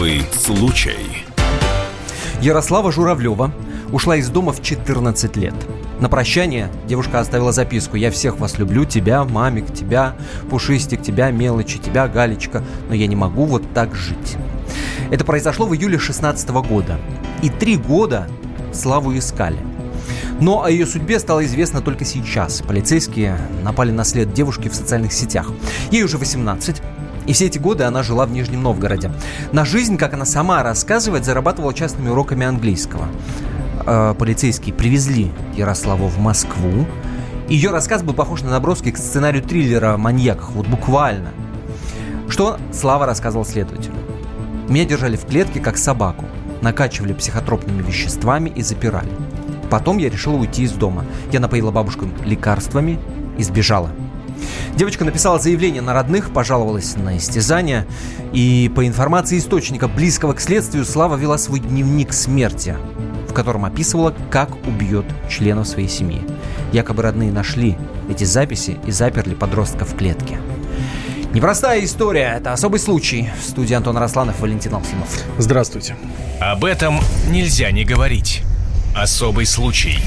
Особый случай. Ярослава Журавлева ушла из дома в 14 лет. На прощание девушка оставила записку «Я всех вас люблю, тебя, мамик, тебя, Пушистик, тебя, Мелочи, тебя, Галечка, но я не могу вот так жить». Это произошло в июле 16 года. И три года Славу искали. Но о ее судьбе стало известно только сейчас. Полицейские напали на след девушки в социальных сетях. Ей уже 18, и все эти годы она жила в Нижнем Новгороде. На жизнь, как она сама рассказывает, зарабатывала частными уроками английского. Э, полицейские привезли Ярославу в Москву. Ее рассказ был похож на наброски к сценарию триллера маньяках, вот буквально. Что Слава рассказывал следователю. Меня держали в клетке, как собаку. Накачивали психотропными веществами и запирали. Потом я решила уйти из дома. Я напоила бабушку лекарствами и сбежала. Девочка написала заявление на родных, пожаловалась на истязание. И по информации источника, близкого к следствию, Слава вела свой дневник смерти, в котором описывала, как убьет членов своей семьи. Якобы родные нашли эти записи и заперли подростка в клетке. Непростая история, это особый случай. В студии Антон Росланов, Валентин Алфимов. Здравствуйте. Об этом нельзя не говорить. Особый случай.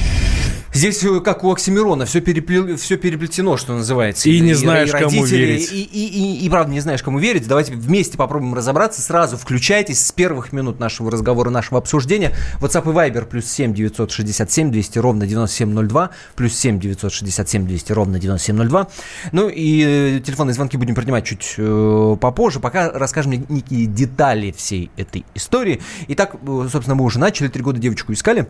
Здесь, э, как у Оксимирона, все, перепле... все переплетено, что называется. И, и не знаешь, и кому верить. И, и, и, и, правда, не знаешь, кому верить. Давайте вместе попробуем разобраться. Сразу включайтесь с первых минут нашего разговора, нашего обсуждения. WhatsApp и Viber плюс 7 967 200 ровно 9702, плюс 7 967 200 ровно 9702. Ну и э, телефонные звонки будем принимать чуть э, попозже. Пока расскажем некие детали всей этой истории. Итак, э, собственно, мы уже начали, три года девочку искали.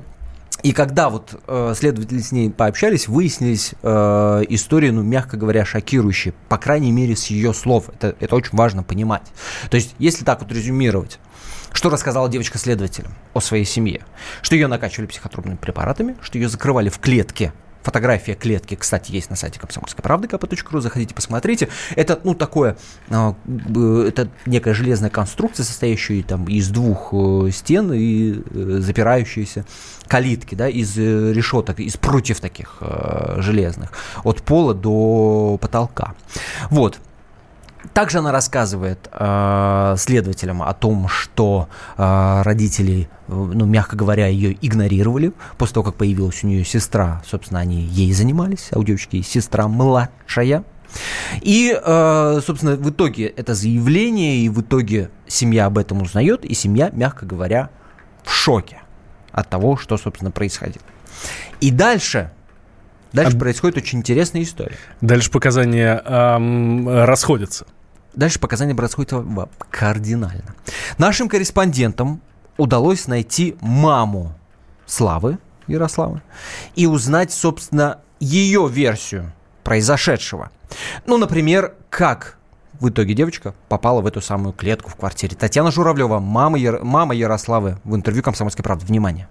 И когда вот э, следователи с ней пообщались, выяснились э, истории, ну, мягко говоря, шокирующие, по крайней мере, с ее слов. Это, это очень важно понимать. То есть, если так вот резюмировать, что рассказала девочка следователям о своей семье? Что ее накачивали психотропными препаратами, что ее закрывали в клетке Фотография клетки, кстати, есть на сайте комсомольской правды kp.ру, заходите, посмотрите. Это, ну, такое, а, это некая железная конструкция, состоящая там из двух э, стен и э, запирающиеся калитки, да, из э, решеток, из прутьев таких железных, от пола до потолка. Вот. Также она рассказывает э, следователям о том, что э, родители, ну, мягко говоря, ее игнорировали. После того, как появилась у нее сестра, собственно, они ей занимались, а у девочки сестра младшая. И, э, собственно, в итоге это заявление, и в итоге семья об этом узнает, и семья, мягко говоря, в шоке от того, что, собственно, происходило. И дальше Дальше а... происходит очень интересная история. Дальше показания эм, расходятся. Дальше показания происходят кардинально. Нашим корреспондентам удалось найти маму Славы Ярославы и узнать, собственно, ее версию произошедшего. Ну, например, как в итоге девочка попала в эту самую клетку в квартире. Татьяна Журавлева, мама, Яр... мама Ярославы, в интервью «Комсомольской правды». Внимание.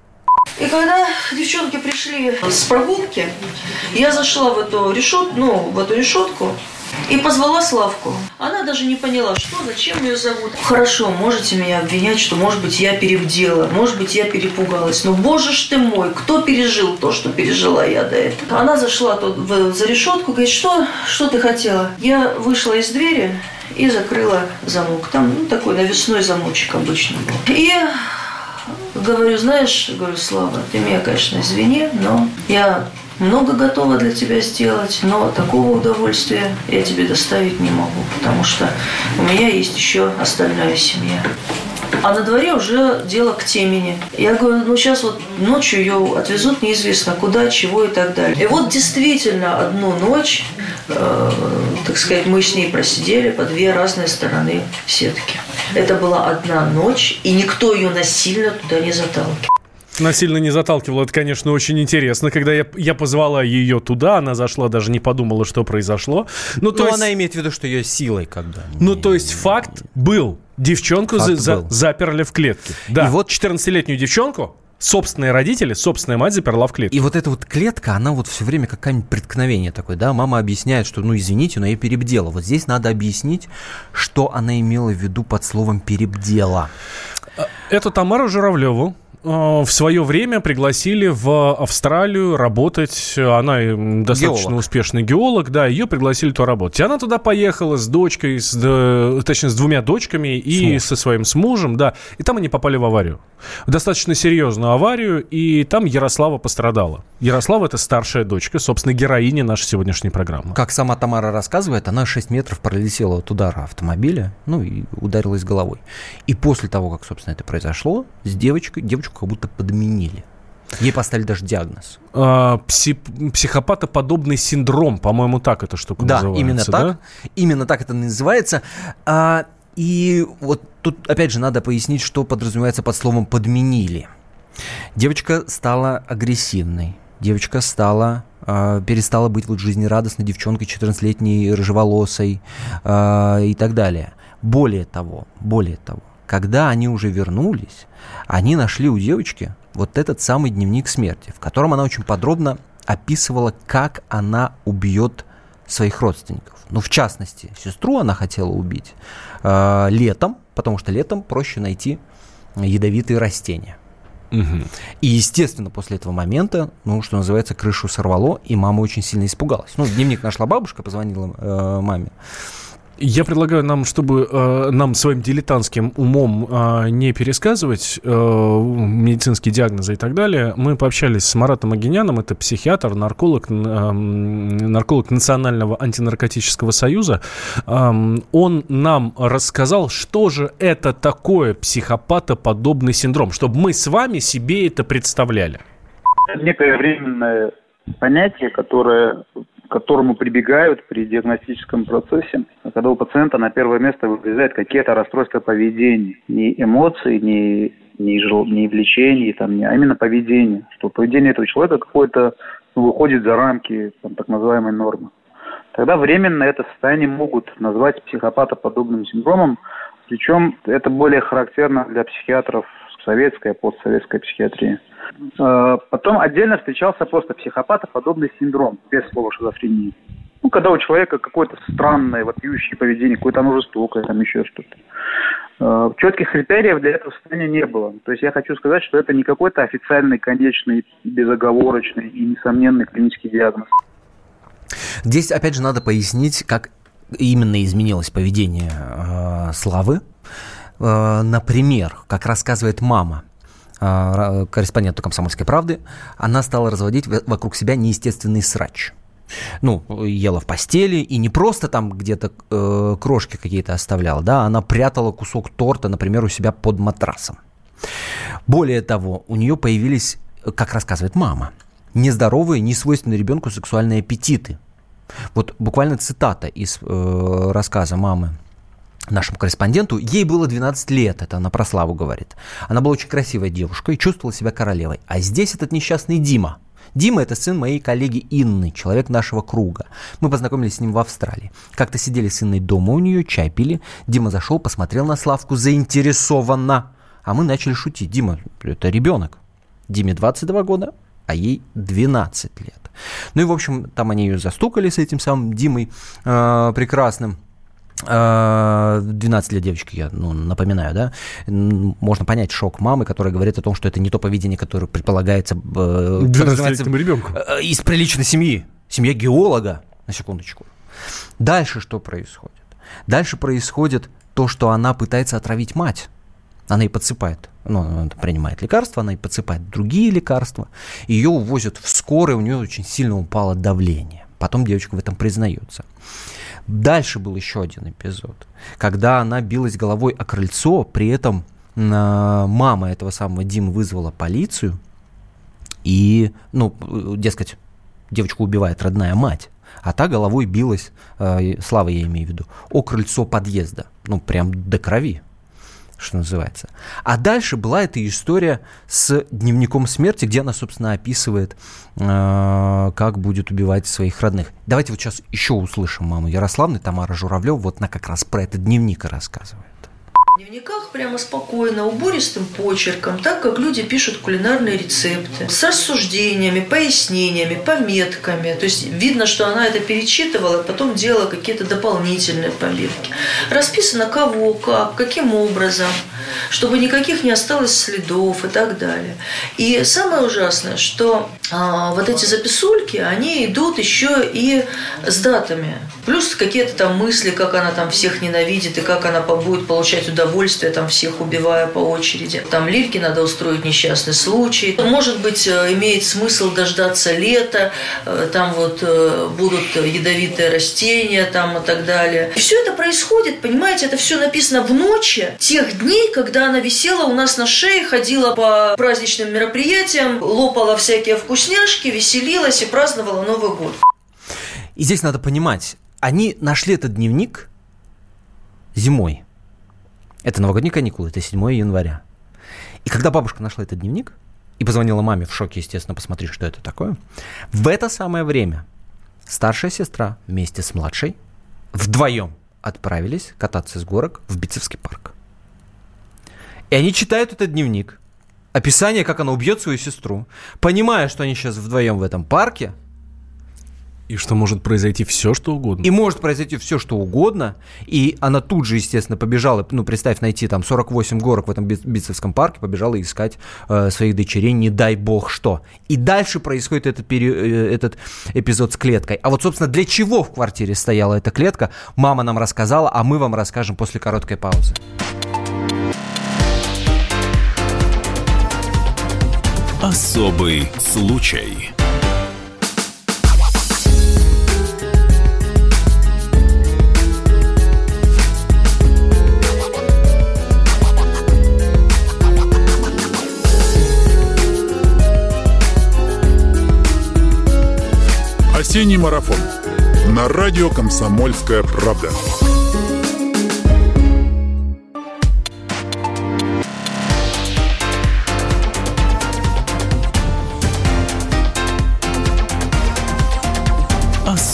И когда девчонки пришли с прогулки, я зашла в эту решетку, ну, в эту решетку, и позвала Славку. Она даже не поняла, что, зачем ее зовут. Хорошо, можете меня обвинять, что, может быть, я перебдела, может быть, я перепугалась. Но, боже ж ты мой, кто пережил то, что пережила я до этого? Она зашла тут в, за решетку, говорит, что, что ты хотела? Я вышла из двери и закрыла замок. Там ну, такой навесной замочек обычно был. И говорю, знаешь, говорю, Слава, ты меня, конечно, извини, но я много готова для тебя сделать, но такого удовольствия я тебе доставить не могу, потому что у меня есть еще остальная семья. А на дворе уже дело к темени. Я говорю, ну сейчас вот ночью ее отвезут неизвестно куда, чего и так далее. И вот действительно одну ночь, э, так сказать, мы с ней просидели по две разные стороны сетки. Это была одна ночь, и никто ее насильно туда не заталкивал насильно не заталкивал. Это, конечно, очень интересно. Когда я, я позвала ее туда, она зашла, даже не подумала, что произошло. Ну, то есть... она имеет в виду, что ее силой когда. Ну, то есть факт был. Девчонку факт за, был. заперли в клетке. Да, и вот 14-летнюю девчонку собственные родители, собственная мать заперла в клетку. И вот эта вот клетка, она вот все время как какое-нибудь преткновение такое, да, мама объясняет, что, ну, извините, но я перебдела. Вот здесь надо объяснить, что она имела в виду под словом перебдела. Эту Тамару Журавлеву в свое время пригласили в Австралию работать. Она достаточно геолог. успешный геолог, да, ее пригласили туда работать. И она туда поехала с дочкой, с, точнее, с двумя дочками и с со своим с мужем, да. И там они попали в аварию. В достаточно серьезную аварию, и там Ярослава пострадала. Ярослава – это старшая дочка, собственно, героиня нашей сегодняшней программы. Как сама Тамара рассказывает, она 6 метров пролетела от удара автомобиля, ну, и ударилась головой. И после того, как, собственно, это произошло, с девочкой, девочку как будто подменили. Ей поставили даже диагноз. А, пси- психопатоподобный синдром, по-моему, так эта штука да, называется. Именно да, именно так. Именно так это называется. А, и вот тут, опять же, надо пояснить, что подразумевается под словом «подменили». Девочка стала агрессивной. Девочка стала э, перестала быть вот жизнерадостной девчонкой 14-летней рыжеволосой э, и так далее. Более того, более того, когда они уже вернулись, они нашли у девочки вот этот самый дневник смерти, в котором она очень подробно описывала, как она убьет своих родственников. Ну, в частности, сестру она хотела убить э, летом, потому что летом проще найти ядовитые растения. Угу. И, естественно, после этого момента, ну, что называется, крышу сорвало, и мама очень сильно испугалась. Ну, дневник нашла бабушка, позвонила э, маме. Я предлагаю нам, чтобы э, нам своим дилетантским умом э, не пересказывать э, медицинские диагнозы и так далее, мы пообщались с Маратом Агиняном, это психиатр, нарколог, э, нарколог Национального антинаркотического союза. Э, он нам рассказал, что же это такое психопатоподобный синдром, чтобы мы с вами себе это представляли. Некое временное понятие, которое которому прибегают при диагностическом процессе, когда у пациента на первое место вылезают какие-то расстройства поведения. Не эмоции, не, не, жел, не влечение, там, не, а именно поведение. Что поведение этого человека какое-то ну, выходит за рамки там, так называемой нормы. Тогда временно это состояние могут назвать психопатоподобным синдромом, причем это более характерно для психиатров советской, постсоветской психиатрии. Э, потом отдельно встречался просто психопатоподобный синдром, без слова шизофрения. Ну, когда у человека какое-то странное, вопиющее поведение, какое-то оно жестокое, там еще что-то. Э, четких критериев для этого состояния не было. То есть я хочу сказать, что это не какой-то официальный, конечный, безоговорочный и несомненный клинический диагноз. Здесь, опять же, надо пояснить, как именно изменилось поведение э, Славы. Э, например, как рассказывает мама, а, корреспонденту «Комсомольской правды», она стала разводить вокруг себя неестественный срач. Ну, ела в постели, и не просто там где-то э, крошки какие-то оставляла, да, она прятала кусок торта, например, у себя под матрасом. Более того, у нее появились, как рассказывает мама, нездоровые, не свойственные ребенку сексуальные аппетиты. Вот буквально цитата из э, рассказа мамы нашему корреспонденту. Ей было 12 лет, это она про Славу говорит. Она была очень красивая девушка и чувствовала себя королевой. А здесь этот несчастный Дима. Дима – это сын моей коллеги Инны, человек нашего круга. Мы познакомились с ним в Австралии. Как-то сидели с Инной дома у нее, чай пили. Дима зашел, посмотрел на Славку заинтересованно. А мы начали шутить. Дима – это ребенок. Диме 22 года, а ей 12 лет. Ну и, в общем, там они ее застукали с этим самым Димой э, прекрасным. 12 а, лет девочки, я ну, напоминаю, да, можно понять шок мамы, которая говорит о том, что это не то поведение, которое предполагается э, ребенку. Э, из приличной семьи. Семья геолога, на секундочку. Дальше что происходит? Дальше происходит то, что она пытается отравить мать. Она и подсыпает, ну, она принимает лекарства, она и подсыпает другие лекарства. Ее увозят в скорой, у нее очень сильно упало давление. Потом девочка в этом признается. Дальше был еще один эпизод, когда она билась головой о крыльцо, при этом а, мама этого самого Димы вызвала полицию, и, ну, дескать, девочку убивает родная мать, а та головой билась, э, Слава я имею в виду, о крыльцо подъезда, ну, прям до крови что называется. А дальше была эта история с дневником смерти, где она, собственно, описывает, э, как будет убивать своих родных. Давайте вот сейчас еще услышим маму Ярославны, Тамара Журавлев, вот она как раз про этот дневник и рассказывает. В дневниках прямо спокойно, убористым почерком, так как люди пишут кулинарные рецепты, с рассуждениями, пояснениями, пометками. То есть видно, что она это перечитывала, потом делала какие-то дополнительные пометки. Расписано кого, как, каким образом. Чтобы никаких не осталось следов и так далее. И самое ужасное, что а, вот эти записульки, они идут еще и с датами. Плюс какие-то там мысли, как она там всех ненавидит и как она будет получать удовольствие, там всех убивая по очереди. Там Лильке надо устроить несчастный случай. Может быть, э, имеет смысл дождаться лета, э, там вот э, будут ядовитые растения там и так далее. И все это происходит, понимаете, это все написано в ночи тех дней, когда она висела у нас на шее, ходила по праздничным мероприятиям, лопала всякие вкусняшки, веселилась и праздновала Новый год. И здесь надо понимать, они нашли этот дневник зимой. Это новогодние каникулы, это 7 января. И когда бабушка нашла этот дневник и позвонила маме в шоке, естественно, посмотри, что это такое, в это самое время старшая сестра вместе с младшей вдвоем отправились кататься с горок в Бицевский парк. И они читают этот дневник, описание, как она убьет свою сестру, понимая, что они сейчас вдвоем в этом парке – и что может произойти все, что угодно. И может произойти все, что угодно. И она тут же, естественно, побежала, ну, представь, найти там 48 горок в этом Битцевском парке, побежала искать э, своих дочерей, не дай бог что. И дальше происходит этот, пери... Э, этот эпизод с клеткой. А вот, собственно, для чего в квартире стояла эта клетка, мама нам рассказала, а мы вам расскажем после короткой паузы. Особый случай. Осенний марафон на радио «Комсомольская правда».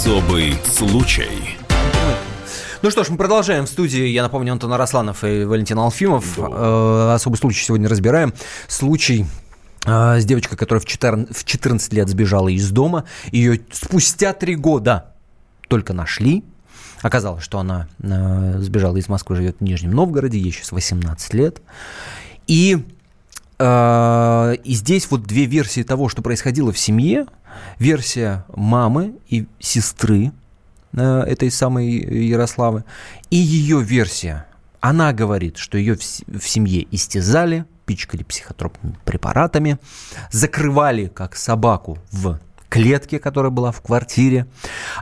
Особый случай. Ну что ж, мы продолжаем в студии. Я напомню, Антон Арасланов и Валентин Алфимов. Э, особый случай сегодня разбираем. Случай а, с девочкой, которая в 14, в 14 лет сбежала из дома. Ее спустя три года только нашли. Оказалось, что она э, сбежала из Москвы, живет в Нижнем Новгороде, ей сейчас 18 лет. И, э, и здесь вот две версии того, что происходило в семье. Версия мамы и сестры э, этой самой Ярославы. И ее версия. Она говорит, что ее в семье истязали, пичкали психотропными препаратами, закрывали как собаку в клетке, которая была в квартире.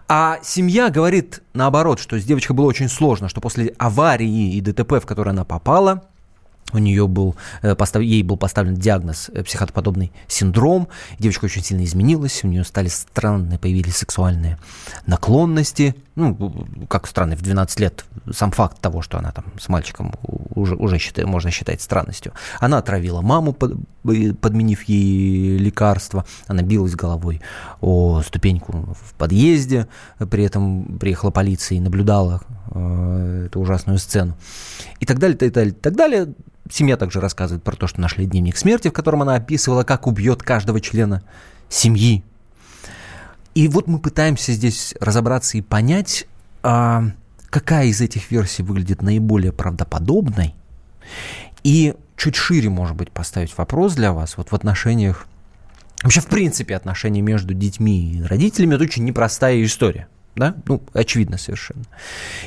А семья говорит наоборот, что с девочкой было очень сложно, что после аварии и ДТП, в которое она попала, у нее был, э, ей был поставлен диагноз э, психотоподобный синдром. Девочка очень сильно изменилась, у нее стали странные, появились сексуальные наклонности. Ну, как странные, в 12 лет сам факт того, что она там с мальчиком уже, уже считает, можно считать странностью. Она отравила маму, подменив ей лекарства. Она билась головой о ступеньку в подъезде. При этом приехала полиция и наблюдала э, эту ужасную сцену. И так далее, так далее, так далее. Семья также рассказывает про то, что нашли дневник смерти, в котором она описывала, как убьет каждого члена семьи. И вот мы пытаемся здесь разобраться и понять, а, какая из этих версий выглядит наиболее правдоподобной. И чуть шире, может быть, поставить вопрос для вас вот в отношениях Вообще, в принципе, отношения между детьми и родителями – это очень непростая история да? Ну, очевидно совершенно.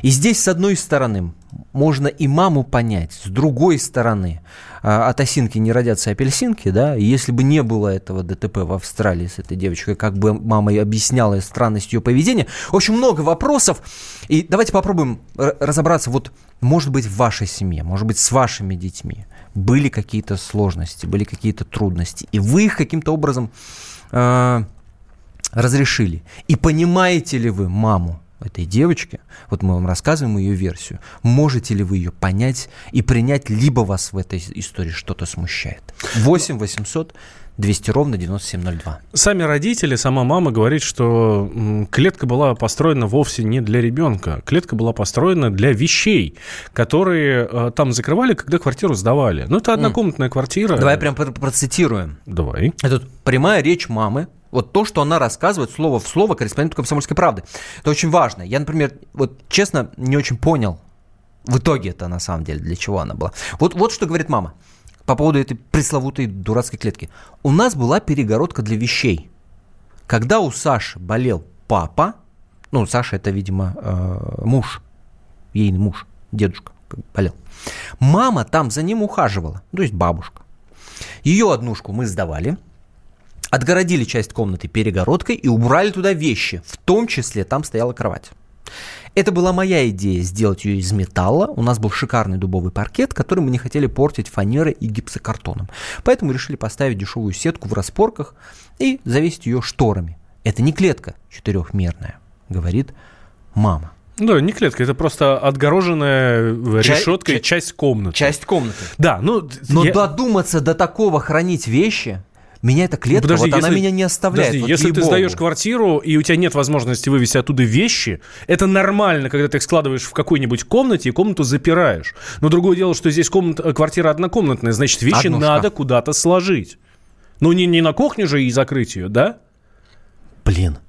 И здесь, с одной стороны, можно и маму понять, с другой стороны, а, от осинки не родятся апельсинки, да, и если бы не было этого ДТП в Австралии с этой девочкой, как бы мама и объясняла странность ее поведения, общем, много вопросов, и давайте попробуем разобраться, вот, может быть, в вашей семье, может быть, с вашими детьми были какие-то сложности, были какие-то трудности, и вы их каким-то образом э, разрешили. И понимаете ли вы маму этой девочки, вот мы вам рассказываем ее версию, можете ли вы ее понять и принять, либо вас в этой истории что-то смущает? 8 800 200 ровно 9702. Сами родители, сама мама говорит, что клетка была построена вовсе не для ребенка. Клетка была построена для вещей, которые э, там закрывали, когда квартиру сдавали. Ну, это однокомнатная квартира. Давай прям процитируем. Давай. Это прямая речь мамы, вот то, что она рассказывает слово в слово корреспонденту «Комсомольской правды». Это очень важно. Я, например, вот честно, не очень понял В итоге это на самом деле для чего она была. Вот, вот что говорит мама по поводу этой пресловутой дурацкой клетки. У нас была перегородка для вещей. Когда у Саши болел папа, ну, Саша это, видимо, э, муж, ейный муж, дедушка болел. Мама там за ним ухаживала, то есть бабушка. Ее однушку мы сдавали, отгородили часть комнаты перегородкой и убрали туда вещи, в том числе там стояла кровать. Это была моя идея сделать ее из металла. У нас был шикарный дубовый паркет, который мы не хотели портить фанерой и гипсокартоном. Поэтому решили поставить дешевую сетку в распорках и завесить ее шторами. Это не клетка четырехмерная, говорит мама. Да, не клетка, это просто отгороженная решеткой часть, часть комнаты. Часть комнаты. Да, ну... Но я... додуматься до такого хранить вещи, меня эта клетка, подожди, вот если, она меня не оставляет. Подожди, вот если ты сдаешь квартиру, и у тебя нет возможности вывести оттуда вещи, это нормально, когда ты их складываешь в какой-нибудь комнате и комнату запираешь. Но другое дело, что здесь комната, квартира однокомнатная, значит, вещи Одно надо куда-то сложить. Ну, не, не на кухне же и закрыть ее, да? Блин,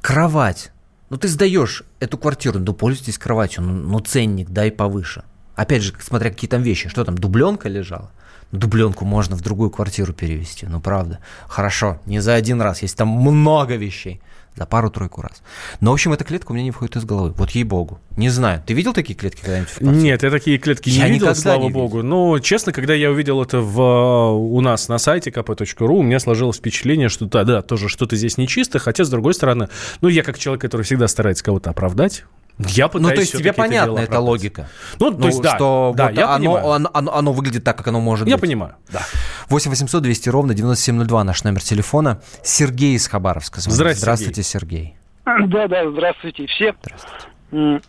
кровать. Ну, ты сдаешь эту квартиру, ну, пользуйтесь кроватью, ну, ну ценник дай повыше. Опять же, смотря какие там вещи, что там, дубленка лежала? Дубленку можно в другую квартиру перевести. Ну, правда. Хорошо, не за один раз. Есть там много вещей. За пару-тройку раз. Но, в общем, эта клетка у меня не входит из головы. Вот ей-богу. Не знаю. Ты видел такие клетки когда-нибудь в квартире? Нет, я такие клетки я не видел, слава не богу. Видел. Но, честно, когда я увидел это в, у нас на сайте kp.ru, у меня сложилось впечатление, что да, да, тоже что-то здесь нечисто. Хотя, с другой стороны, ну, я как человек, который всегда старается кого-то оправдать, я пытаюсь ну, то есть тебе понятна эта логика? Ну, то есть, да, что да, вот я оно, оно, оно, оно выглядит так, как оно может я быть. Я понимаю, да. 8 800 200 ровно 9702 наш номер телефона. Сергей из Хабаровска. Звонит. Здравствуйте, Здравствуйте Сергей. Да, да, здравствуйте все. Здравствуйте.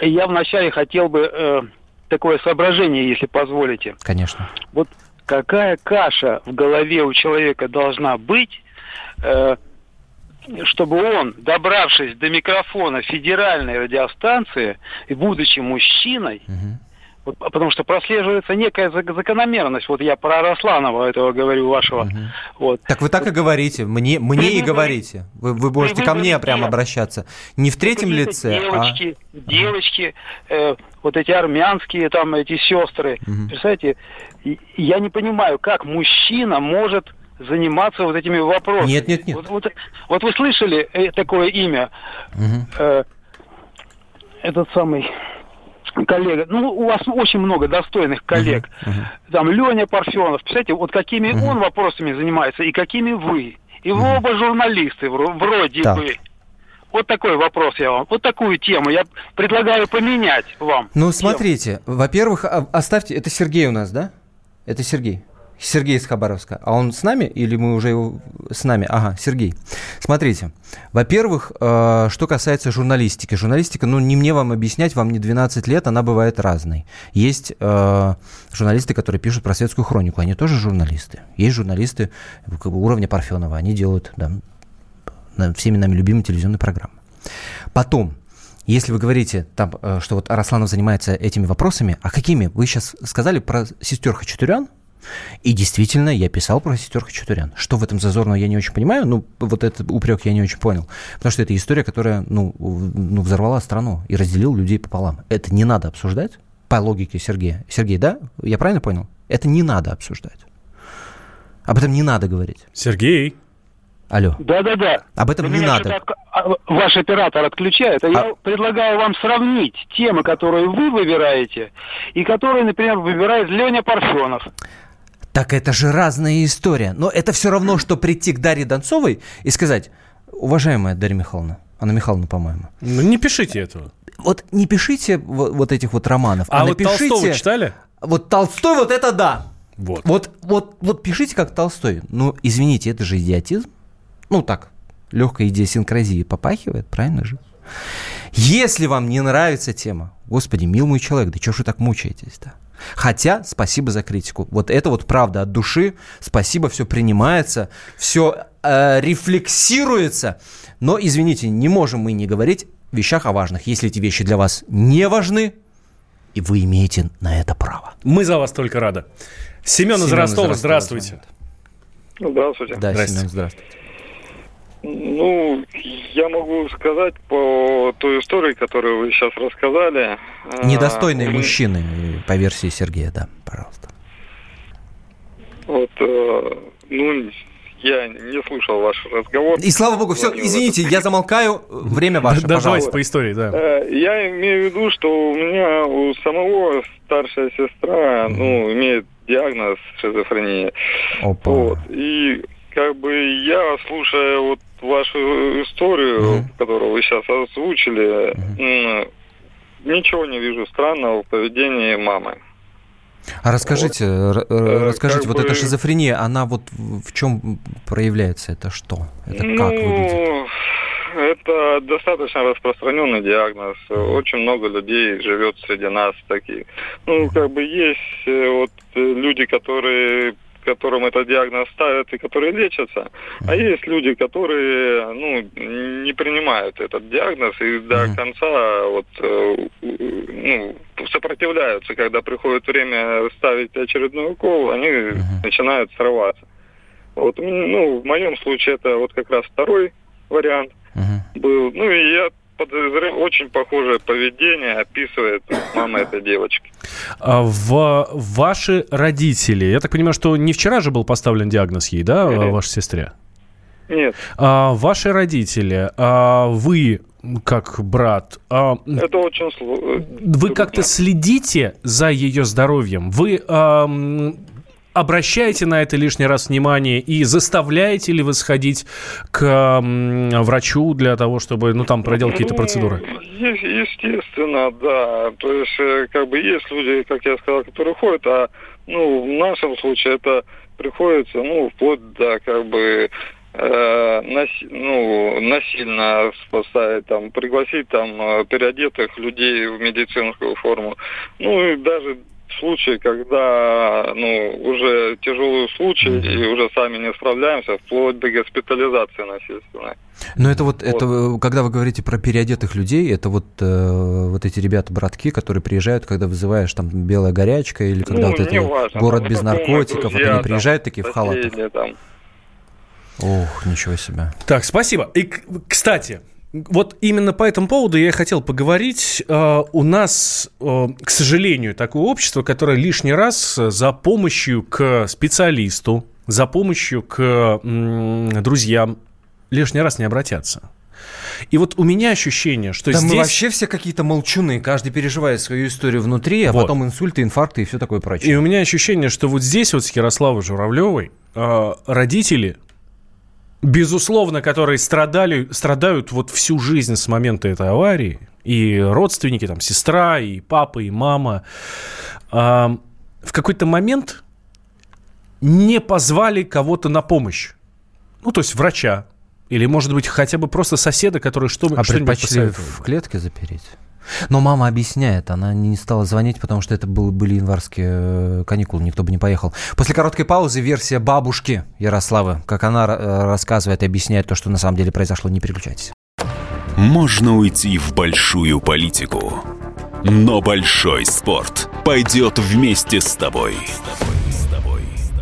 Я вначале хотел бы э, такое соображение, если позволите. Конечно. Вот какая каша в голове у человека должна быть, э, чтобы он, добравшись до микрофона федеральной радиостанции и будучи мужчиной, угу. вот, потому что прослеживается некая закономерность. Вот я про Росланова этого говорю вашего. Угу. Вот. Так вы так и говорите, мне, мне и говорите. Вы, вы можете ко мне прямо обращаться. Не в третьем лице, девочки, а... Девочки, э, вот эти армянские там эти сестры. Угу. Представляете, я не понимаю, как мужчина может заниматься вот этими вопросами. Нет, нет, нет. Вот, вот, вот вы слышали э, такое имя? Угу. Э, этот самый коллега. Ну, у вас очень много достойных коллег. Uh-huh, uh-huh. Там Леня Парфенов. Представляете, вот какими uh-huh. он вопросами занимается и какими вы. И вы uh-huh. оба журналисты вроде так. бы. Вот такой вопрос я вам. Вот такую тему я предлагаю поменять вам. Ну, тему. смотрите. Во-первых, а, оставьте... Это Сергей у нас, да? Это Сергей. Сергей из Хабаровска. А он с нами или мы уже его с нами? Ага, Сергей. Смотрите. Во-первых, э, что касается журналистики. Журналистика, ну, не мне вам объяснять, вам не 12 лет, она бывает разной. Есть э, журналисты, которые пишут про светскую хронику, они тоже журналисты. Есть журналисты уровня Парфенова, они делают да, всеми нами любимые телевизионные программы. Потом, если вы говорите, там, э, что вот Арасланов занимается этими вопросами, а какими? Вы сейчас сказали про сестер Хачатурян, и действительно, я писал про сестер Хачатурян. Что в этом зазорного, я не очень понимаю. Ну, вот этот упрек я не очень понял. Потому что это история, которая, ну, ну взорвала страну и разделила людей пополам. Это не надо обсуждать по логике Сергея. Сергей, да? Я правильно понял? Это не надо обсуждать. Об этом не надо говорить. Сергей. Алло. Да-да-да. Об этом не надо. От... А, ваш оператор отключает. А, а я предлагаю вам сравнить темы, которые вы выбираете, и которые, например, выбирает Леня Парфенов. Так это же разная история. Но это все равно, что прийти к Дарье Донцовой и сказать, уважаемая Дарья Михайловна, Анна Михайловна, по-моему. Ну, не пишите этого. Вот не пишите вот, вот этих вот романов. А, а вот напишите... Толстого читали? Вот Толстой, вот это да. Вот. Вот, вот, вот пишите как Толстой. Ну, извините, это же идиотизм. Ну, так, легкая идиосинкразия попахивает, правильно же? Если вам не нравится тема, господи, мил мой человек, да что ж вы так мучаетесь-то? Хотя, спасибо за критику. Вот это вот правда от души. Спасибо, все принимается, все э, рефлексируется. Но, извините, не можем мы не говорить о вещах о важных. Если эти вещи для вас не важны, и вы имеете на это право. Мы за вас только рады. Семен, Семен из Ростова, здравствуйте. Здравствуйте. Да, здравствуйте. Семен, здравствуйте. Ну, я могу сказать по той истории, которую вы сейчас рассказали. Недостойные а, мужчины, по версии Сергея, да, пожалуйста. Вот, э, ну, я не слушал ваш разговор. И слава богу, все, извините, я замолкаю, время ваше, да, Давайте по истории, да. Э, я имею в виду, что у меня у самого старшая сестра, ну, имеет диагноз шизофрения. Опа. Вот, и как бы я, слушая вот вашу историю, mm-hmm. которую вы сейчас озвучили, mm-hmm. ничего не вижу странного в поведении мамы. А расскажите, вот. Э, расскажите, как вот бы... эта шизофрения, она вот в чем проявляется? Это что? Это ну, как выглядит? Это достаточно распространенный диагноз. Очень много людей живет среди нас такие. Ну, как бы есть э, вот э, люди, которые которым этот диагноз ставят и которые лечатся, а есть люди, которые ну, не принимают этот диагноз и до конца вот, э, ну, сопротивляются, когда приходит время ставить очередной укол, они начинают срываться. Вот, ну, в моем случае это вот как раз второй вариант был. Ну и я очень похожее поведение описывает мама этой девочки. А в ваши родители, я так понимаю, что не вчера же был поставлен диагноз ей, да, Нет. вашей сестре? Нет. А, ваши родители, а вы как брат. А, Это очень сложно. Вы как-то следите за ее здоровьем? Вы а, обращаете на это лишний раз внимание и заставляете ли вы сходить к врачу для того, чтобы, ну, там, проделать какие-то процедуры? Ну, естественно, да. То есть, э, как бы, есть люди, как я сказал, которые ходят, а, ну, в нашем случае это приходится, ну, вплоть до, как бы, э, наси, ну, насильно поставить, там, пригласить там э, переодетых людей в медицинскую форму. Ну и даже случаи, когда ну, уже тяжелый случай mm-hmm. и уже сами не справляемся, вплоть до госпитализации насильственной. Но это вот, вот, это, когда вы говорите про переодетых людей, это вот, э, вот эти ребята-братки, которые приезжают, когда вызываешь там белая горячка, или когда ну, вот это важно, город там, без наркотиков, друзья, вот они приезжают там, такие в халатах. Там. Ох, ничего себе. Так, спасибо. И, кстати, вот именно по этому поводу я и хотел поговорить. Uh, у нас, uh, к сожалению, такое общество, которое лишний раз за помощью к специалисту, за помощью к друзьям лишний раз не обратятся. И вот у меня ощущение, что да здесь... мы вообще все какие-то молчуны, каждый переживает свою историю внутри, а вот. потом инсульты, инфаркты и все такое прочее. И у меня ощущение, что вот здесь вот с Ярославой Журавлевой э, родители безусловно, которые страдали, страдают вот всю жизнь с момента этой аварии, и родственники, там, сестра, и папа, и мама, а, в какой-то момент не позвали кого-то на помощь. Ну, то есть врача. Или, может быть, хотя бы просто соседа, который что, а что-нибудь посоветует. в клетке запереть? Но мама объясняет, она не стала звонить, потому что это был, были январские э, каникулы, никто бы не поехал. После короткой паузы версия бабушки Ярославы, как она э, рассказывает и объясняет то, что на самом деле произошло. Не переключайтесь. Можно уйти в большую политику, но большой спорт пойдет вместе с тобой. С тобой.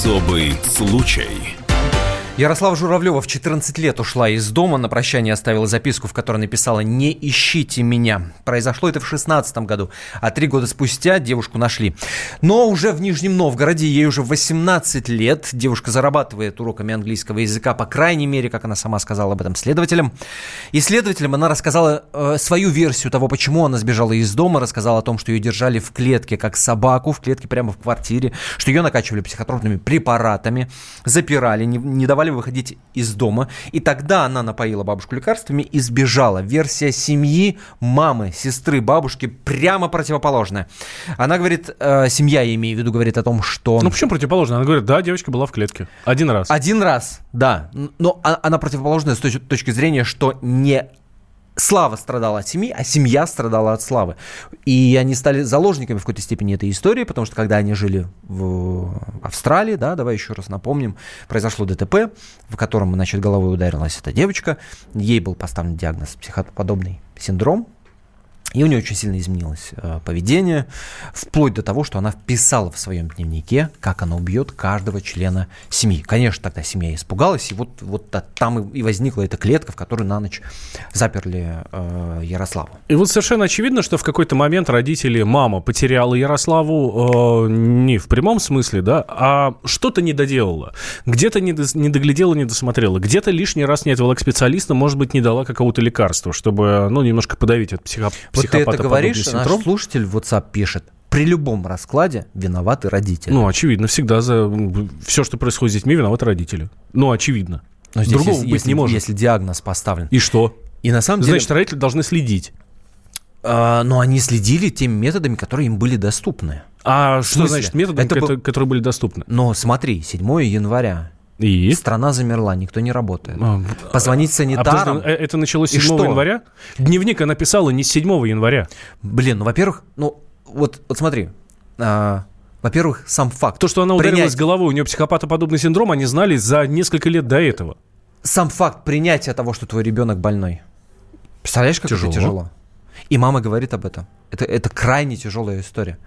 Особый случай. Ярослава Журавлева в 14 лет ушла из дома, на прощание оставила записку, в которой написала «Не ищите меня». Произошло это в 16 году, а три года спустя девушку нашли. Но уже в Нижнем Новгороде, ей уже 18 лет, девушка зарабатывает уроками английского языка, по крайней мере, как она сама сказала об этом следователям. И следователям она рассказала э, свою версию того, почему она сбежала из дома, рассказала о том, что ее держали в клетке, как собаку, в клетке прямо в квартире, что ее накачивали психотропными препаратами, запирали, не, не давали стали выходить из дома. И тогда она напоила бабушку лекарствами и сбежала. Версия семьи, мамы, сестры, бабушки прямо противоположная. Она говорит, э, семья, я имею в виду, говорит о том, что... Ну, почему противоположно? Она говорит, да, девочка была в клетке. Один раз. Один раз, да. Но а- она противоположная с точ- точки зрения, что не Слава страдала от семьи, а семья страдала от Славы. И они стали заложниками в какой-то степени этой истории, потому что когда они жили в Австралии, да, давай еще раз напомним, произошло ДТП, в котором, значит, головой ударилась эта девочка, ей был поставлен диагноз психоподобный синдром, и у нее очень сильно изменилось э, поведение, вплоть до того, что она вписала в своем дневнике, как она убьет каждого члена семьи. Конечно, тогда семья испугалась, и вот, вот там и возникла эта клетка, в которую на ночь заперли э, Ярославу. И вот совершенно очевидно, что в какой-то момент родители, мама потеряла Ярославу э, не в прямом смысле, да, а что-то не доделала. Где-то не, не доглядела, не досмотрела. Где-то лишний раз не отвела к специалисту, может быть, не дала какого-то лекарства, чтобы, ну, немножко подавить этот психоп вот ты это говоришь, синдром. наш слушатель в WhatsApp пишет, при любом раскладе виноваты родители. Ну, очевидно, всегда за все, что происходит с детьми, виноваты родители. Ну, очевидно. Но здесь, Другого если, быть не может. Если диагноз поставлен. И что? И на самом деле... Значит, родители должны следить. А, но они следили теми методами, которые им были доступны. А что значит методы, это был... которые были доступны? Но смотри, 7 января. И? Страна замерла, никто не работает. А, Позвонить санитарам. А, это началось 7 января? Дневник она писала не с 7 января. Блин, ну, во-первых, ну, вот, вот смотри. А, во-первых, сам факт. То, что она принять... ударилась головой, у нее психопатоподобный синдром, они знали за несколько лет до этого. Сам факт принятия того, что твой ребенок больной. Представляешь, как тяжело. это тяжело? И мама говорит об этом. Это, это крайне тяжелая история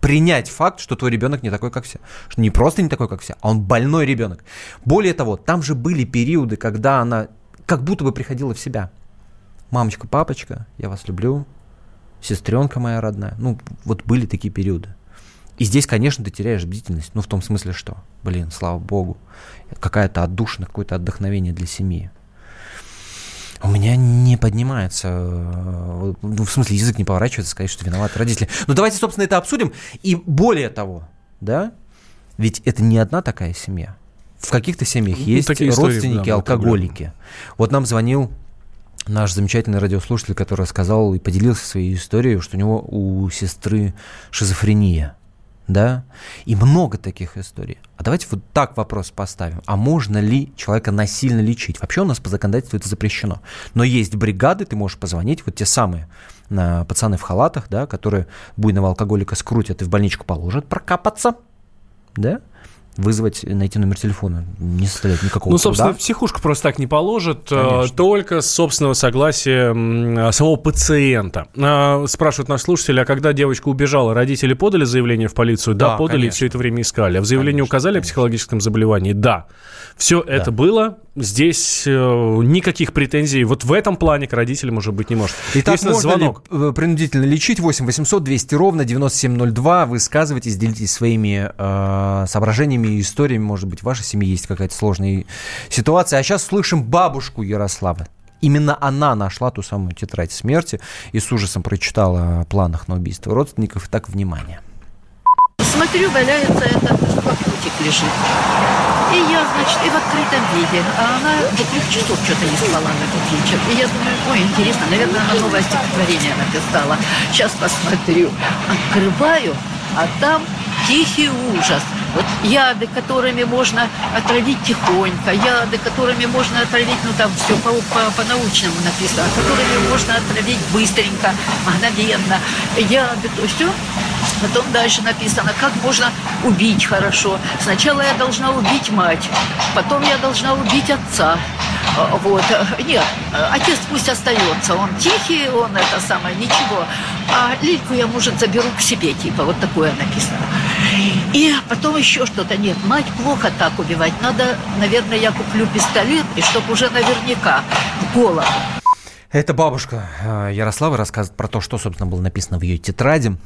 принять факт, что твой ребенок не такой, как все. Что не просто не такой, как все, а он больной ребенок. Более того, там же были периоды, когда она как будто бы приходила в себя. Мамочка, папочка, я вас люблю. Сестренка моя родная. Ну, вот были такие периоды. И здесь, конечно, ты теряешь бдительность. Ну, в том смысле, что, блин, слава богу, какая-то отдушина, какое-то отдохновение для семьи у меня не поднимается, э, ну, в смысле, язык не поворачивается сказать, что виноваты родители. Ну, давайте, собственно, это обсудим. И более того, да, ведь это не одна такая семья. В каких-то семьях ну, есть Такие родственники, да, алкоголики. Вот нам звонил наш замечательный радиослушатель, который рассказал и поделился своей историей, что у него у сестры шизофрения да, и много таких историй. А давайте вот так вопрос поставим. А можно ли человека насильно лечить? Вообще у нас по законодательству это запрещено. Но есть бригады, ты можешь позвонить, вот те самые на пацаны в халатах, да, которые буйного алкоголика скрутят и в больничку положат прокапаться, да, вызвать, найти номер телефона. Не составляет никакого Ну, собственно, труда. психушка просто так не положит, э, Конечно. только с собственного согласия самого пациента. А, спрашивают наш слушатель, а когда девочка убежала, родители подали заявление в полицию? Да, да подали, конечно. все это время искали. А в заявлении конечно, указали конечно. о психологическом заболевании? Да. Все да. это было. Здесь э, никаких претензий. Вот в этом плане к родителям уже быть не может. Итак, Есть можно звонок. ли э, принудительно лечить? 8 800 200 ровно 9702. Высказывайтесь, делитесь своими э, соображениями и историями. Может быть, в вашей семье есть какая-то сложная ситуация. А сейчас слышим бабушку Ярослава. Именно она нашла ту самую тетрадь смерти и с ужасом прочитала о планах на убийство родственников. Так, внимание. Смотрю, валяется этот локтик лежит. И я, значит, и в открытом виде. А она до трех часов что-то не спала в этот вечер. И я думаю, ой, интересно, наверное, она новое стихотворение написала. Сейчас посмотрю. Открываю, а там тихий ужас. Яды, которыми можно отравить тихонько, яды, которыми можно отравить, ну там все по, по, по-научному написано, которыми можно отравить быстренько, мгновенно. Яды, то все. Потом дальше написано, как можно убить хорошо. Сначала я должна убить мать, потом я должна убить отца. А, вот. Нет, отец пусть остается. Он тихий, он это самое, ничего. А Лильку я, может, заберу к себе, типа, вот такое написано. И потом еще что-то. Нет, мать плохо так убивать. Надо, наверное, я куплю пистолет, и чтобы уже наверняка в голову. Это бабушка э, Ярослава рассказывает про то, что, собственно, было написано в ее тетради.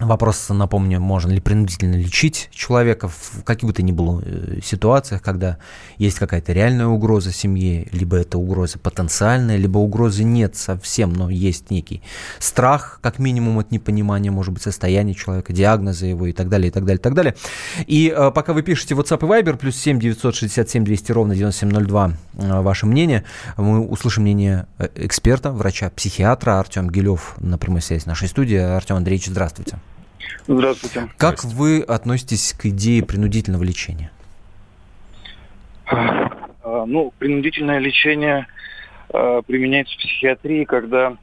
Вопрос, напомню, можно ли принудительно лечить человека в каких бы то ни было э, ситуациях, когда есть какая-то реальная угроза семье, либо это угроза потенциальная, либо угрозы нет совсем, но есть некий страх, как минимум, от непонимания, может быть, состояния человека, диагноза его и так далее, и так далее, и так далее. И э, пока вы пишете WhatsApp и Viber, плюс 7 967 200 ровно 9702, э, ваше мнение, мы услышим мнение э, эксперта, врача-психиатра Артем Гилев на прямой связи с нашей студии. Артем Андреевич, здравствуйте. Здравствуйте. Как Здравствуйте. вы относитесь к идее принудительного лечения? А, ну, принудительное лечение а, применяется в психиатрии, когда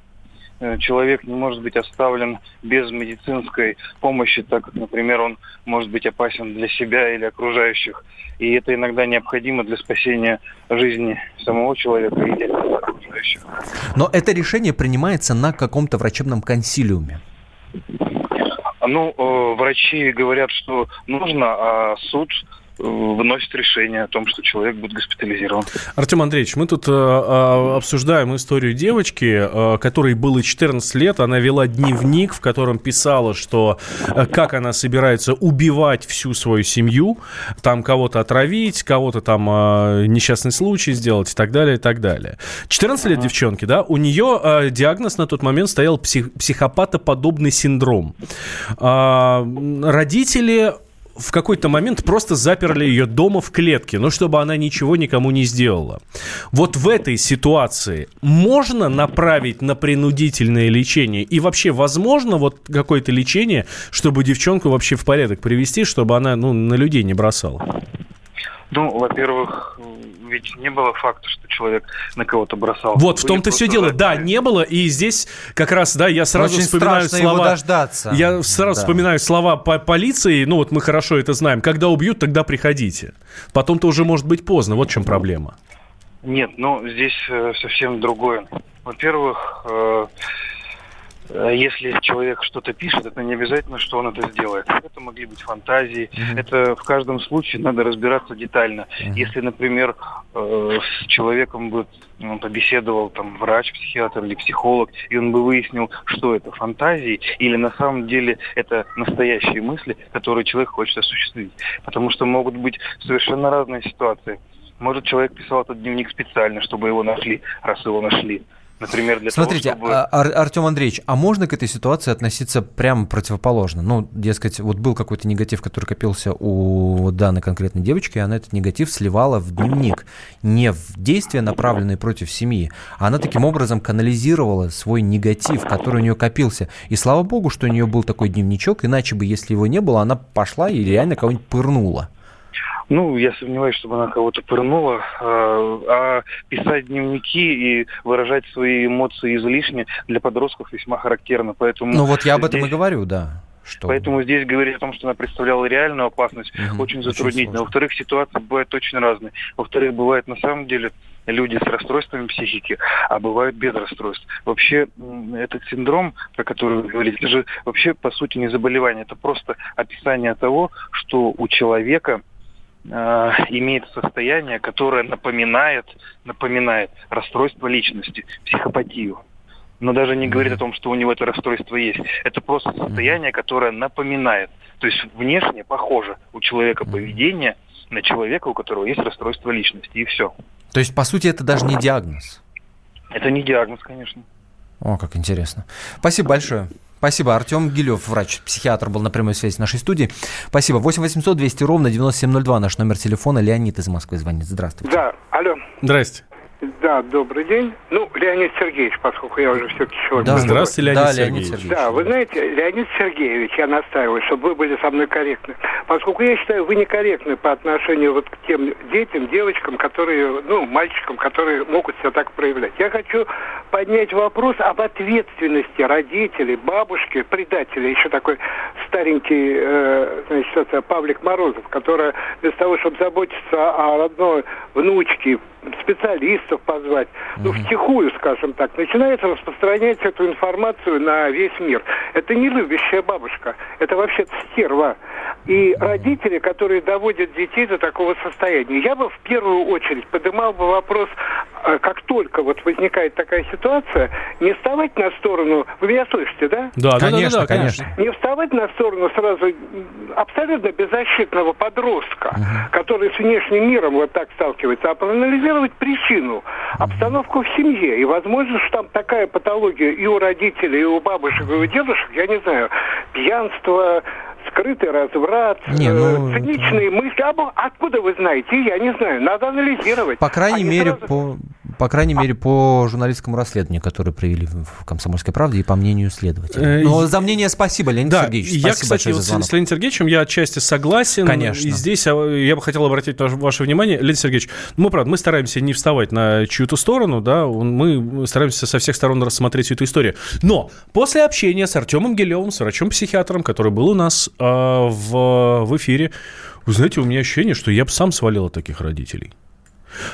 э, человек не может быть оставлен без медицинской помощи, так как, например, он может быть опасен для себя или окружающих. И это иногда необходимо для спасения жизни самого человека или окружающих. Но это решение принимается на каком-то врачебном консилиуме. Ну, э, врачи говорят, что нужно, а суд выносит решение о том, что человек будет госпитализирован. Артем Андреевич, мы тут э, э, обсуждаем историю девочки, э, которой было 14 лет. Она вела дневник, в котором писала, что э, как она собирается убивать всю свою семью, там кого-то отравить, кого-то там э, несчастный случай сделать и так далее, и так далее. 14 лет девчонки, да, у нее э, диагноз на тот момент стоял псих, психопатоподобный синдром. А, родители в какой-то момент просто заперли ее дома в клетке, ну, чтобы она ничего никому не сделала. Вот в этой ситуации можно направить на принудительное лечение? И вообще возможно вот какое-то лечение, чтобы девчонку вообще в порядок привести, чтобы она, ну, на людей не бросала? Ну, во-первых, ведь не было факта, что человек на кого-то бросал. Вот, в том-то все дело. Да, не было, и здесь как раз, да, я сразу Очень вспоминаю слова... дождаться. Я сразу Да. вспоминаю слова по полиции, ну вот мы хорошо это знаем. Когда убьют, тогда приходите. Потом-то уже может быть поздно, вот в чем проблема. Нет, ну здесь э, совсем другое. Во-первых, э, если человек что-то пишет, это не обязательно, что он это сделает. Это могли быть фантазии. Это в каждом случае надо разбираться детально. Если, например, э, с человеком бы ну, побеседовал там врач, психиатр или психолог, и он бы выяснил, что это фантазии или на самом деле это настоящие мысли, которые человек хочет осуществить. Потому что могут быть совершенно разные ситуации. Может, человек писал этот дневник специально, чтобы его нашли, раз его нашли. Например, для Смотрите, того, чтобы... а- Ар- Артем Андреевич, а можно к этой ситуации относиться прямо противоположно? Ну, дескать, вот был какой-то негатив, который копился у данной конкретной девочки, и она этот негатив сливала в дневник, не в действия, направленные против семьи, а она таким образом канализировала свой негатив, который у нее копился. И слава богу, что у нее был такой дневничок, иначе бы, если его не было, она пошла и реально кого-нибудь пырнула. Ну, я сомневаюсь, чтобы она кого-то пырнула. А, а писать дневники и выражать свои эмоции излишне для подростков весьма характерно. Поэтому Ну вот я об этом здесь- и говорю, да. Что... Поэтому здесь говорить о том, что она представляла реальную опасность, Мгм, очень затруднительно. Во-вторых, ситуации бывают очень разные. Во-вторых, бывает на самом деле люди с расстройствами психики, а бывают без расстройств. Вообще, этот синдром, про который вы говорите, это же вообще, по сути, не заболевание. Это просто описание того, что у человека э, имеется состояние, которое напоминает, напоминает расстройство личности, психопатию. Но даже не говорит о том, что у него это расстройство есть. Это просто состояние, которое напоминает. То есть внешне похоже у человека поведение на человека, у которого есть расстройство личности. И все. То есть, по сути, это даже не диагноз. Это не диагноз, конечно. О, как интересно. Спасибо большое. Спасибо. Артем Гилев, врач-психиатр, был на прямой связи с нашей студией. Спасибо. 8 800 200 ровно 9702 наш номер телефона. Леонид из Москвы звонит. Здравствуйте. Да, алло. Здрасте. Да, добрый день. Ну, Леонид Сергеевич, поскольку я уже все-таки человек. Да. Здравствуйте, Леонид да, Сергеевич. Леонид Сергеевич. Да, вы знаете, Леонид Сергеевич, я настаиваю, чтобы вы были со мной корректны. Поскольку я считаю, вы некорректны по отношению вот к тем детям, девочкам, которые, ну, мальчикам, которые могут себя так проявлять. Я хочу поднять вопрос об ответственности родителей, бабушки, предателей. Еще такой старенький, э, значит, это Павлик Морозов, который без того, чтобы заботиться о родной внучке, специалистов позвать, ну, втихую, скажем так, начинает распространять эту информацию на весь мир. Это не любящая бабушка, это вообще стерва. И родители, которые доводят детей до такого состояния. Я бы в первую очередь поднимал бы вопрос как только вот возникает такая ситуация, не вставать на сторону, вы меня слышите, да? Да, Конечно, да, да, да, конечно. Не вставать на сторону сразу абсолютно беззащитного подростка, который с внешним миром вот так сталкивается, а проанализировать причину, обстановку в семье. И возможно, что там такая патология и у родителей, и у бабушек, и у дедушек, я не знаю, пьянство, скрытый разврат, Не, ну, э, циничные мысли. А откуда вы знаете? Я не знаю. Надо анализировать. По крайней не мере, сразу- по, по крайней мере, по журналистскому расследованию, которое провели в «Комсомольской правде» и по мнению следователя. Э, Но за мнение спасибо, Леонид Да, Сергеевич. я, Спасибо кстати, большое вот за с, звонок. с Леонидом Сергеевичем я отчасти согласен. Конечно. И здесь а, я бы хотел обратить ваше, внимание, Леонид Сергеевич, мы, правда, мы стараемся не вставать на чью-то сторону, да, мы стараемся со всех сторон рассмотреть всю эту историю. Но после общения с Артемом Гелевым, с врачом-психиатром, который был у нас а, в, в эфире, вы знаете, у меня ощущение, что я бы сам свалил от таких родителей.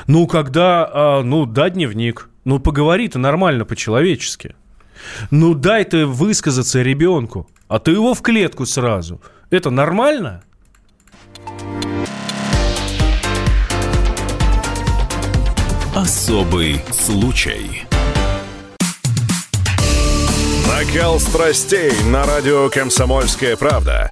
Ну, когда, а, ну, да, дневник, ну, поговори ты нормально, по-человечески. Ну, дай ты высказаться ребенку, а ты его в клетку сразу. Это нормально? Особый случай. Накал страстей на радио «Комсомольская правда».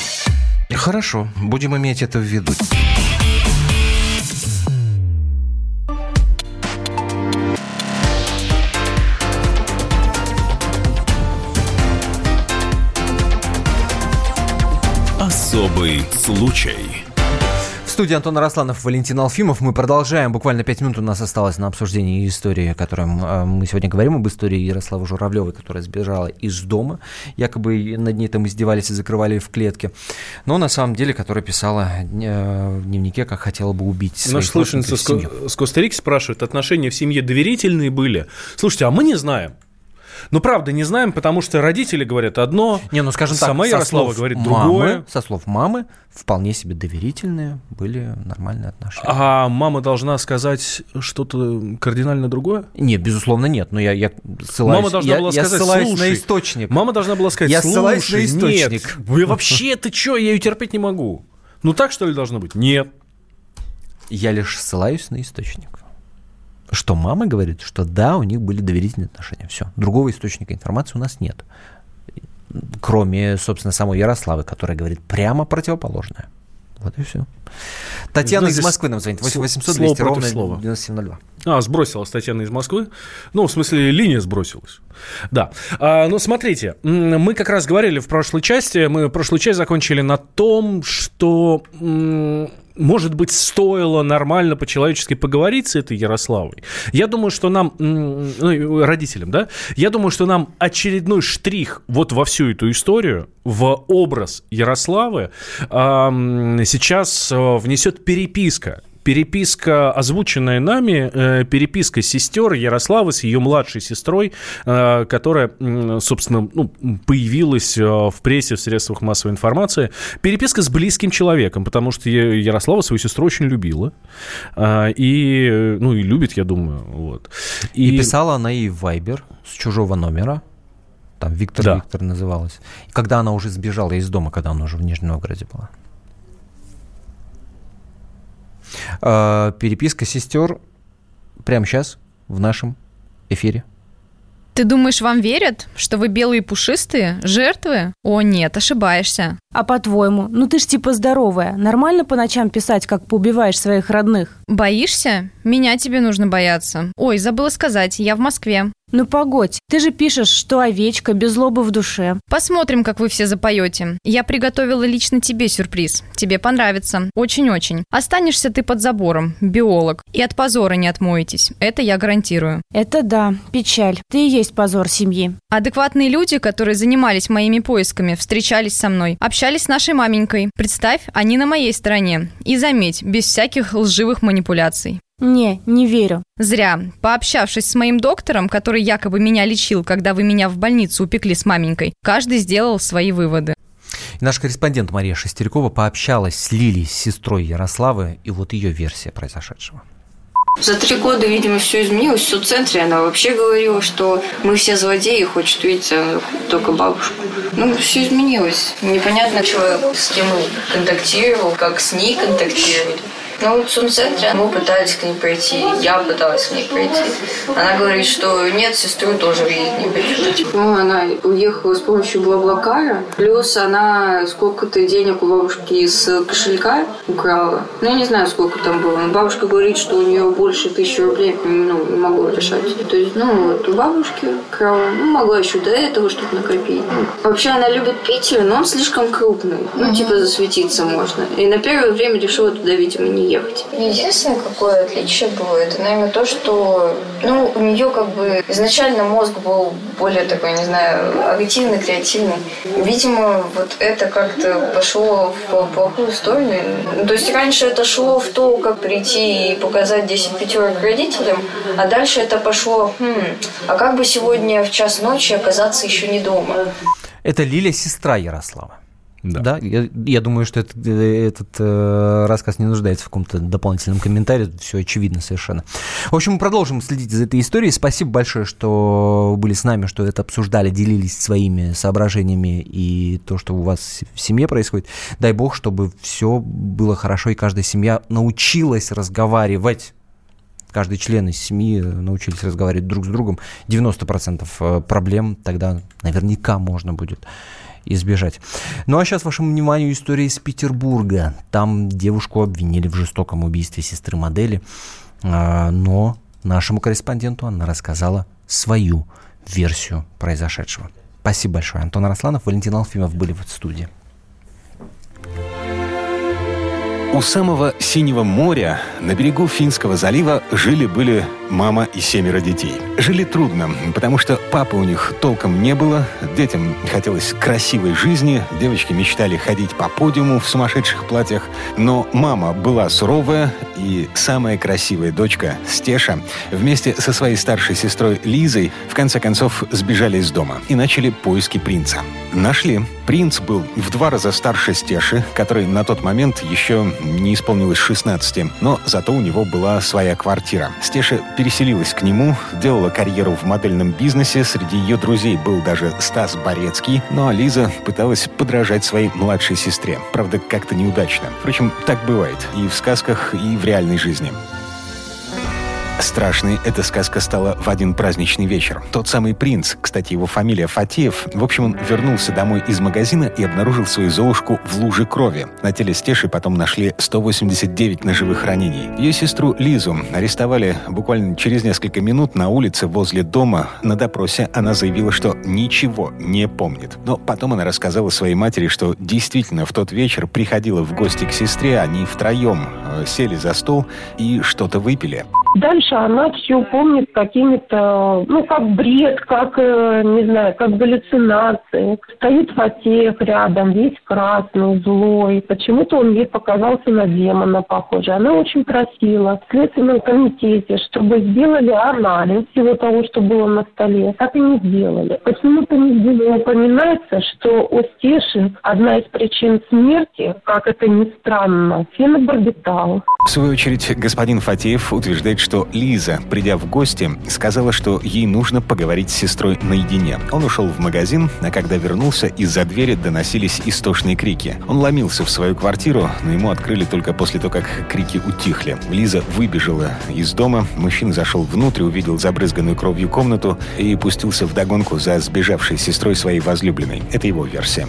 Хорошо, будем иметь это в виду. Особый случай. Студии Антон Росланов, Валентин Алфимов. Мы продолжаем. Буквально пять минут у нас осталось на обсуждение истории, о которой э, мы сегодня говорим, об истории Ярославы Журавлевой, которая сбежала из дома. Якобы над ней там издевались и закрывали в клетке. Но на самом деле, которая писала э, в дневнике, как хотела бы убить Наша слушательница с, Ко- с Коста-Рики спрашивает, отношения в семье доверительные были? Слушайте, а мы не знаем. Ну, правда, не знаем, потому что родители говорят одно, Не, ну скажем так, сама со Ярослава слов говорит мамы, другое. Со слов мамы, вполне себе доверительные были нормальные отношения. А мама должна сказать что-то кардинально другое? Нет, безусловно, нет. Но я, я ссылаюсь, Мама должна я, была я сказать, ссылаюсь «Слушай, на источник. Мама должна была сказать, Я ссылаюсь слушай, на источник. нет, вы вообще, ты что, я ее терпеть не могу. Ну так, что ли, должно быть? Нет. Я лишь ссылаюсь на источник. Что мама говорит, что да, у них были доверительные отношения. Все. Другого источника информации у нас нет. Кроме, собственно, самой Ярославы, которая говорит прямо противоположное. Вот и все. Татьяна Ну, из Москвы нам звонит. 8 800 слово 200 против ровно слова. 9702. А, сбросилась Татьяна из Москвы. Ну, в смысле, линия сбросилась. Да. А, ну, смотрите, мы как раз говорили в прошлой части, мы прошлую часть закончили на том, что, может быть, стоило нормально по-человечески поговорить с этой Ярославой. Я думаю, что нам, ну, родителям, да, я думаю, что нам очередной штрих вот во всю эту историю, в образ Ярославы, сейчас внесет переписка переписка, озвученная нами, э, переписка сестер Ярославы с ее младшей сестрой, э, которая, собственно, ну, появилась э, в прессе, в средствах массовой информации. Переписка с близким человеком, потому что Ярослава свою сестру очень любила. И, ну, и любит, я думаю. Вот. И, писала она ей в Вайбер с чужого номера. Там Виктор Да. Виктор называлась. И когда она уже сбежала из дома, когда она уже в Нижнем Новгороде была. А, переписка сестер прямо сейчас в нашем эфире. Ты думаешь, вам верят, что вы белые пушистые? Жертвы? О, нет, ошибаешься. А по-твоему, ну ты ж типа здоровая. Нормально по ночам писать, как поубиваешь своих родных? Боишься? Меня тебе нужно бояться. Ой, забыла сказать, я в Москве. Ну погодь, ты же пишешь, что овечка без злобы в душе. Посмотрим, как вы все запоете. Я приготовила лично тебе сюрприз. Тебе понравится. Очень-очень. Останешься ты под забором, биолог. И от позора не отмоетесь. Это я гарантирую. Это да, печаль. Ты и есть позор семьи. Адекватные люди, которые занимались моими поисками, встречались со мной, общались с нашей маменькой. Представь, они на моей стороне. И заметь, без всяких лживых манипуляций. Не, не верю. Зря. Пообщавшись с моим доктором, который якобы меня лечил, когда вы меня в больницу упекли с маменькой, каждый сделал свои выводы. Наш корреспондент Мария Шестерякова пообщалась с Лилией, с сестрой Ярославы, и вот ее версия произошедшего. За три года, видимо, все изменилось. В соццентре она вообще говорила, что мы все злодеи, хочет видеть только бабушку. Ну, все изменилось. Непонятно, человек с кем он контактировал, как с ней контактировали. Ну, в центре мы пытались к ней пройти, я пыталась к ней пройти. Она говорит, что нет, сестру тоже видеть не хочет. Ну, она уехала с помощью Блаблакара, плюс она сколько-то денег у бабушки из кошелька украла. Ну, я не знаю, сколько там было. Но бабушка говорит, что у нее больше тысячи рублей, ну, не могу решать. То есть, ну, вот у бабушки крала, ну, могла еще до этого что-то накопить. Ну, вообще она любит Питер, но он слишком крупный. Ну, типа засветиться можно. И на первое время решила туда, видимо, не ехать. Единственное, какое отличие было, это, наверное, то, что ну, у нее как бы изначально мозг был более такой, не знаю, активный, креативный. Видимо, вот это как-то пошло в плохую сторону. Ну, то есть раньше это шло в то, как прийти и показать 10 пятерок родителям, а дальше это пошло, хм, а как бы сегодня в час ночи оказаться еще не дома? Это Лиля, сестра Ярослава. Да, да я, я думаю, что этот, этот э, рассказ не нуждается в каком-то дополнительном комментарии, все очевидно совершенно. В общем, мы продолжим следить за этой историей. Спасибо большое, что были с нами, что это обсуждали, делились своими соображениями и то, что у вас в семье происходит. Дай бог, чтобы все было хорошо, и каждая семья научилась разговаривать каждый член из семьи научились разговаривать друг с другом, 90% э, проблем тогда наверняка можно будет избежать. Ну а сейчас вашему вниманию история из Петербурга. Там девушку обвинили в жестоком убийстве сестры модели, а, но нашему корреспонденту она рассказала свою версию произошедшего. Спасибо большое. Антон Росланов, Валентин Алфимов были в студии. У самого Синего моря, на берегу Финского залива, жили-были мама и семеро детей. Жили трудно, потому что папы у них толком не было, детям хотелось красивой жизни, девочки мечтали ходить по подиуму в сумасшедших платьях, но мама была суровая, и самая красивая дочка, Стеша, вместе со своей старшей сестрой Лизой в конце концов сбежали из дома и начали поиски принца. Нашли. Принц был в два раза старше Стеши, который на тот момент еще не исполнилось 16, но зато у него была своя квартира. Стеша переселилась к нему, делала карьеру в модельном бизнесе, среди ее друзей был даже Стас Борецкий, ну а Лиза пыталась подражать своей младшей сестре. Правда, как-то неудачно. Впрочем, так бывает и в сказках, и в реальной жизни. Страшной эта сказка стала в один праздничный вечер. Тот самый принц, кстати, его фамилия Фатеев, в общем, он вернулся домой из магазина и обнаружил свою золушку в луже крови. На теле Стеши потом нашли 189 ножевых ранений. Ее сестру Лизу арестовали буквально через несколько минут на улице возле дома. На допросе она заявила, что ничего не помнит. Но потом она рассказала своей матери, что действительно в тот вечер приходила в гости к сестре, они втроем э, сели за стол и что-то выпили. Дальше она все помнит какими-то, ну, как бред, как, э, не знаю, как галлюцинации. Стоит Фатеев рядом, весь красный, злой. Почему-то он ей показался на демона похожий. Она очень просила в Следственном комитете, чтобы сделали анализ всего того, что было на столе. Так и не сделали. Почему-то не упоминается, что у Стеши одна из причин смерти, как это ни странно, фенобарбитал. В свою очередь, господин Фатеев утверждает, что Лиза, придя в гости, сказала, что ей нужно поговорить с сестрой наедине. Он ушел в магазин, а когда вернулся, из-за двери доносились истошные крики. Он ломился в свою квартиру, но ему открыли только после того, как крики утихли. Лиза выбежала из дома, мужчина зашел внутрь, увидел забрызганную кровью комнату и пустился в догонку за сбежавшей сестрой своей возлюбленной. Это его версия.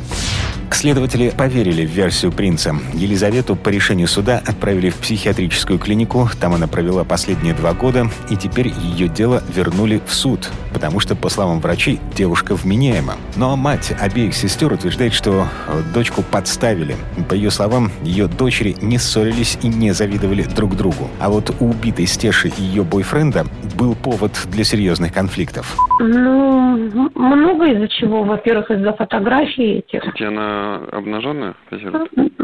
Следователи поверили в версию принца. Елизавету по решению суда отправили в психиатрическую клинику. Там она провела последние два года, и теперь ее дело вернули в суд, потому что, по словам врачей, девушка вменяема. Но мать обеих сестер утверждает, что дочку подставили. По ее словам, ее дочери не ссорились и не завидовали друг другу. А вот у убитой Стеши и ее бойфренда был повод для серьезных конфликтов. Ну, много из-за чего. Во-первых, из-за фотографий этих. Она обнаженная?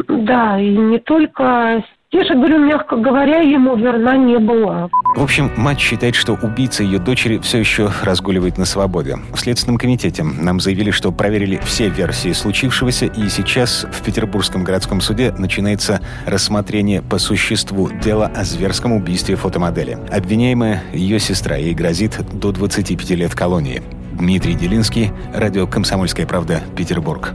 Да, и не только Же говорю, мягко говоря, ему верна не была. В общем, мать считает, что убийца ее дочери все еще разгуливает на свободе. В Следственном комитете нам заявили, что проверили все версии случившегося, и сейчас в Петербургском городском суде начинается рассмотрение по существу дела о зверском убийстве фотомодели. Обвиняемая ее сестра, ей грозит до 25 лет колонии. Дмитрий Делинский, радио «Комсомольская правда», Петербург.